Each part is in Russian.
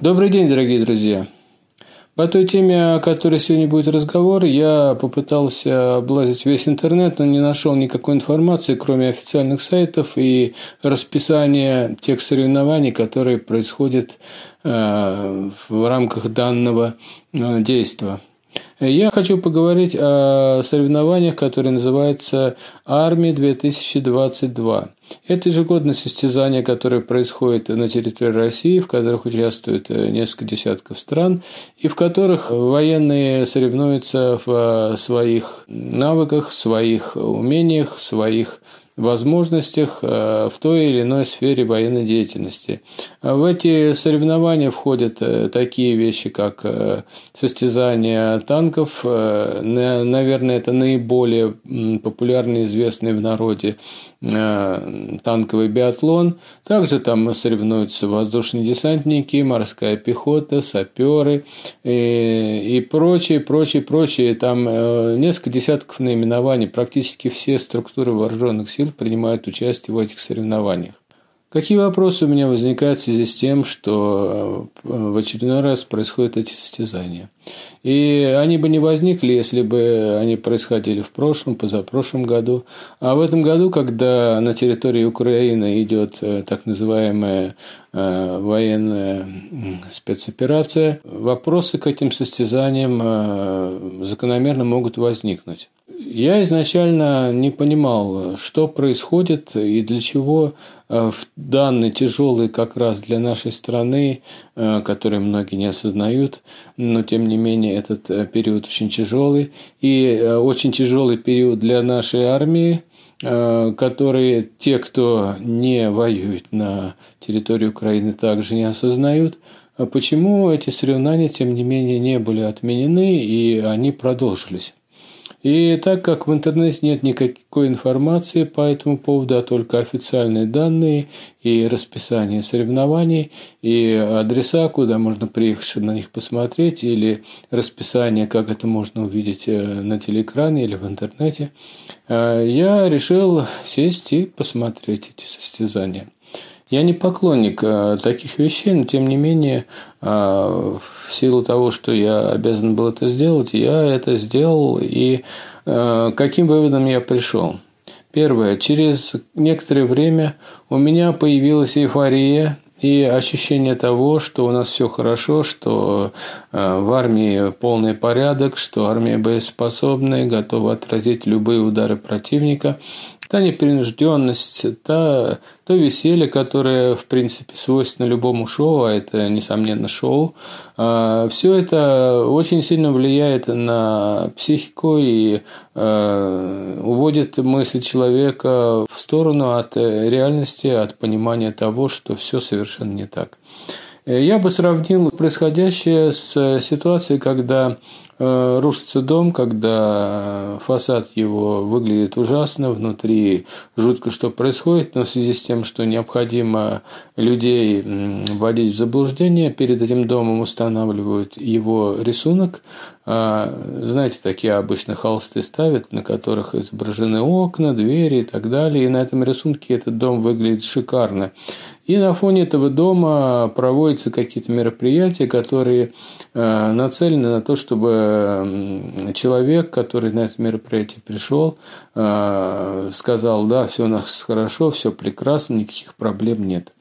Добрый день, дорогие друзья! По той теме, о которой сегодня будет разговор, я попытался облазить весь интернет, но не нашел никакой информации, кроме официальных сайтов и расписания тех соревнований, которые происходят э, в рамках данного э, действия. Я хочу поговорить о соревнованиях, которые называются «Армия-2022». Это ежегодное состязание, которое происходит на территории России, в которых участвуют э, несколько десятков стран, и в которых военные соревнуются в своих навыках, в своих умениях, в своих возможностях э, в той или иной сфере военной деятельности. В эти соревнования входят э, такие вещи, как э, состязания танков, наверное, это наиболее популярный, известный в народе танковый биатлон. Также там соревнуются воздушные десантники, морская пехота, саперы и, и прочие, прочие, прочие. Там несколько десятков наименований. Практически все структуры вооруженных сил принимают участие в этих соревнованиях. Какие вопросы у меня возникают в связи с тем, что э, в очередной раз происходят эти состязания? И они бы не возникли, если бы они происходили в прошлом, позапрошлом году. А в этом году, когда на территории Украины идет э, так называемая э, военная спецоперация, вопросы к этим состязаниям закономерно могут возникнуть. Я изначально не понимал, что происходит и для чего э, в данный тяжелый как раз для нашей страны, э, который многие не осознают, но тем не менее этот э, период очень тяжелый и очень тяжелый период для нашей армии, которые те, кто не воюет на территории Украины, также не осознают. А почему эти соревнования, тем не менее, не были отменены и они продолжились? И так как в интернете нет никакой информации по этому поводу, а только официальные данные и расписание соревнований, и адреса, куда можно приехать, чтобы на них посмотреть, или расписание, как это можно увидеть э, на телеэкране или в интернете, э, я решил сесть и посмотреть эти состязания. Я не поклонник э, таких вещей, но тем не менее, э, в силу того, что я обязан был это сделать, я это сделал. И э, каким выводом я пришел? Первое. Через некоторое время у меня появилась эйфория и ощущение того, что у нас все хорошо, что в армии полный порядок, что армия боеспособная, готова отразить любые удары противника та непринужденность, та, то веселье, которое, в принципе, свойственно любому шоу, а это, несомненно, шоу, а, все это очень сильно влияет на психику и а, уводит мысль человека в сторону от реальности, от понимания того, что все совершенно не так. Я бы сравнил происходящее с ситуацией, когда рушится дом, когда фасад его выглядит ужасно, внутри жутко что происходит, но в связи с тем, что необходимо людей вводить в заблуждение, перед этим домом устанавливают его рисунок. А, знаете, такие обычно холсты ставят, на которых изображены окна, двери и так далее. И на этом рисунке этот дом выглядит шикарно. И на фоне этого дома проводятся какие-то мероприятия, которые э, нацелены на то, чтобы человек, который на это мероприятие пришел, э, сказал, да, все у нас хорошо, все прекрасно, никаких проблем нет.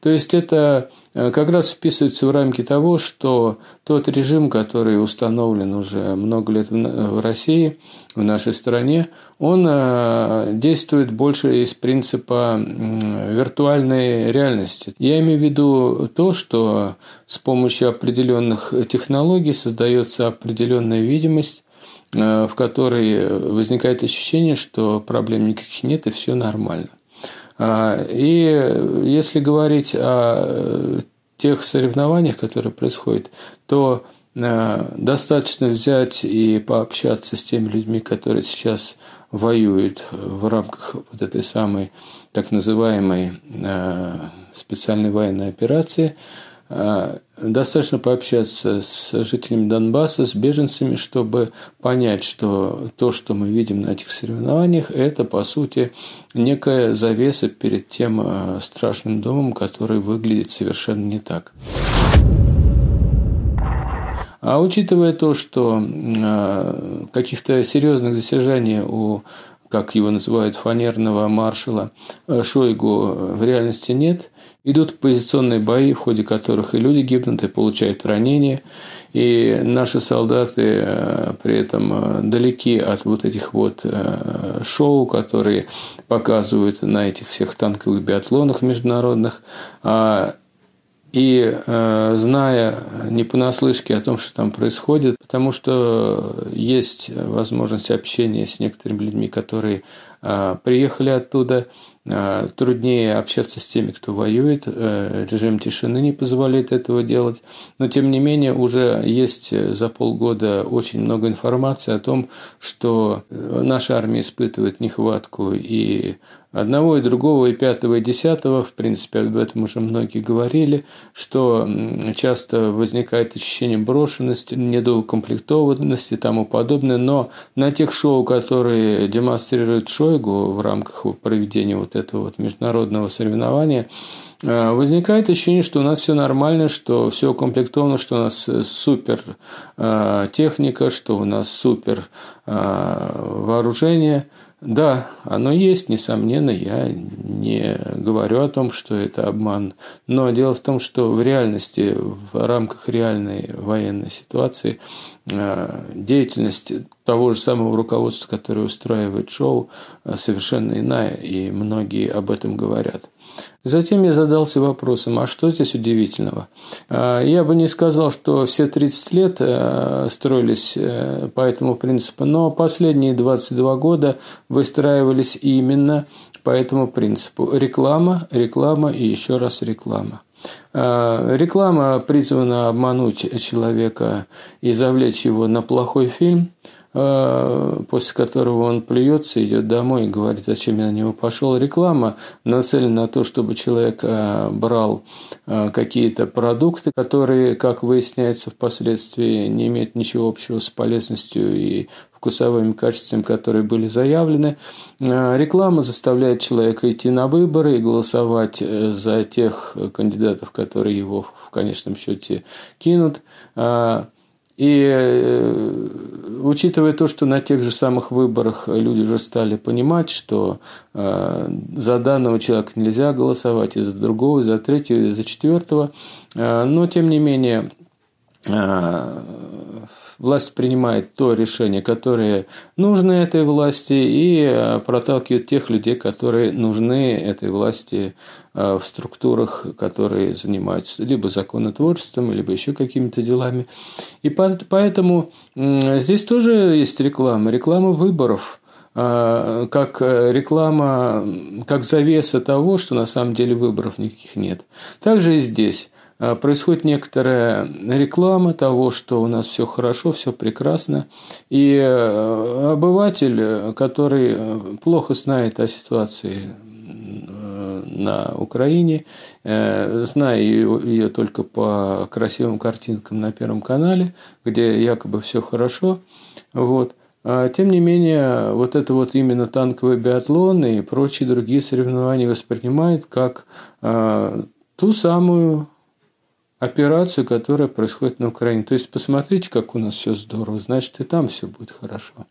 То есть это э, как раз вписывается в рамки того, что тот режим, который установлен уже много лет в России, в нашей стране, он э, действует больше из принципа виртуальной реальности. Я имею в виду то, что с помощью определенных технологий создается определенная видимость, э, в которой возникает ощущение, что проблем никаких нет и все нормально. А, и если говорить о тех соревнованиях, которые происходят, то э, достаточно взять и пообщаться с теми людьми, которые сейчас воюют в рамках вот этой самой так называемой э, специальной военной операции – Э, достаточно пообщаться с жителями Донбасса, с беженцами, чтобы понять, что то, что мы видим на этих соревнованиях, это, по сути, некая завеса перед тем э, страшным домом, который выглядит совершенно не так. А учитывая то, что каких-то серьезных достижений у как его называют, фанерного маршала Шойгу в реальности нет. Идут позиционные бои, в ходе которых и люди гибнут, и получают ранения. И наши солдаты э, при этом э, далеки от вот этих вот э, шоу, которые показывают на этих всех танковых биатлонах международных. А, и зная не понаслышке о том, что там происходит, потому что есть возможность общения с некоторыми людьми, которые приехали оттуда, Э, труднее общаться с теми, кто воюет, э, режим тишины не позволяет этого делать, но тем не менее уже есть э, за полгода очень много информации о том, что наша армия испытывает нехватку и одного и другого, и пятого, и десятого, в принципе, об этом уже многие говорили, что часто возникает ощущение брошенности, недоукомплектованности и тому подобное, но на тех шоу, которые демонстрирует Шойгу в рамках проведения вот этого вот международного соревнования, э, Возникает ощущение, что у нас все нормально, что все укомплектовано, что у нас супер э, техника, что у нас супер э, вооружение – да, оно есть, несомненно, я не говорю о том, что это обман. Но дело в том, что в реальности, в рамках реальной военной ситуации, э, деятельность того же самого руководства, которое устраивает шоу, э, совершенно иная, и многие об этом говорят. Затем я задался вопросом, а что здесь удивительного? А, я бы не сказал, что все 30 лет э, строились э, по этому принципу, но последние 22 года выстраивались именно по этому принципу. Реклама, реклама и еще раз реклама. А, реклама призвана обмануть человека и завлечь его на плохой фильм – Э, после которого он плюется, идет домой и говорит, зачем я на него пошел. Реклама нацелена на то, чтобы человек э, брал э, какие-то продукты, которые, как выясняется впоследствии, не имеют ничего общего с полезностью и вкусовыми качествами, которые были заявлены. Реклама заставляет человека идти на выборы и голосовать за тех кандидатов, которые его в конечном счете кинут. И э, учитывая то, что на тех же самых выборах люди уже стали понимать, что э, за данного человека нельзя голосовать, и за другого, и за третьего, и за четвертого, э, но тем не менее власть принимает то решение, которое нужно этой власти, и э, проталкивает тех людей, которые нужны этой власти э, в структурах, которые занимаются либо законотворчеством, либо еще какими-то делами. И поэтому здесь тоже есть реклама, реклама выборов э, – как реклама, как завеса того, что на самом деле выборов никаких нет. Также и здесь. Э, происходит некоторая реклама того, что у нас все хорошо, все прекрасно. И э, обыватель, который плохо знает о ситуации э, на Украине, зная ее только по красивым картинкам на Первом канале, где якобы все хорошо, вот, а тем не менее, вот это вот именно танковый биатлон и прочие другие соревнования воспринимает как ту самую операцию, которая происходит на Украине. То есть, посмотрите, как у нас все здорово, значит, и там все будет хорошо.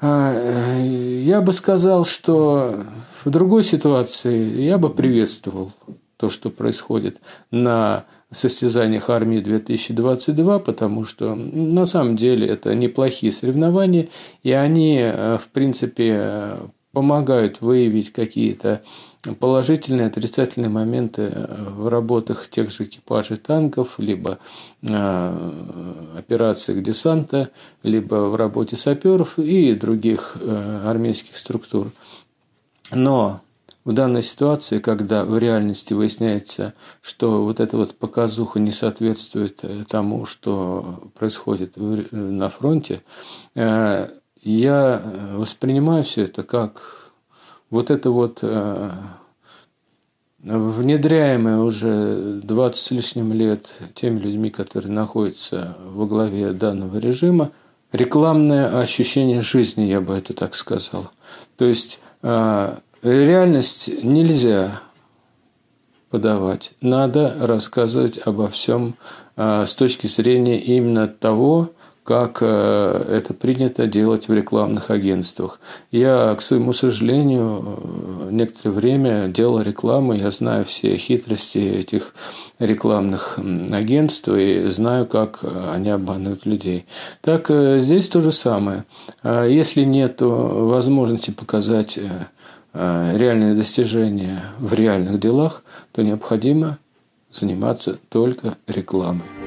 А, э, я бы сказал, что в другой ситуации я бы приветствовал то, что происходит на состязаниях армии 2022, потому что на самом деле это неплохие соревнования, и они, э, в принципе, помогают выявить какие-то положительные, отрицательные моменты э, в работах тех же экипажей танков, либо э, операциях десанта, либо в работе саперов и других э, армейских структур. Но в данной ситуации, когда в реальности выясняется, что вот эта вот показуха не соответствует тому, что происходит на фронте, я воспринимаю все это как вот это вот э, внедряемое уже 20 с лишним лет теми людьми, которые находятся во главе данного режима, рекламное ощущение жизни, я бы это так сказал. То есть э, реальность нельзя подавать. Надо рассказывать обо всем а, с точки зрения именно того, как э, это принято делать в рекламных агентствах. Я, к своему сожалению, некоторое время делал рекламу, я знаю все хитрости этих рекламных агентств и знаю, как они обманывают людей. Так э, здесь то же самое. А если нет возможности показать э, реальные достижения в реальных делах, то необходимо заниматься только рекламой.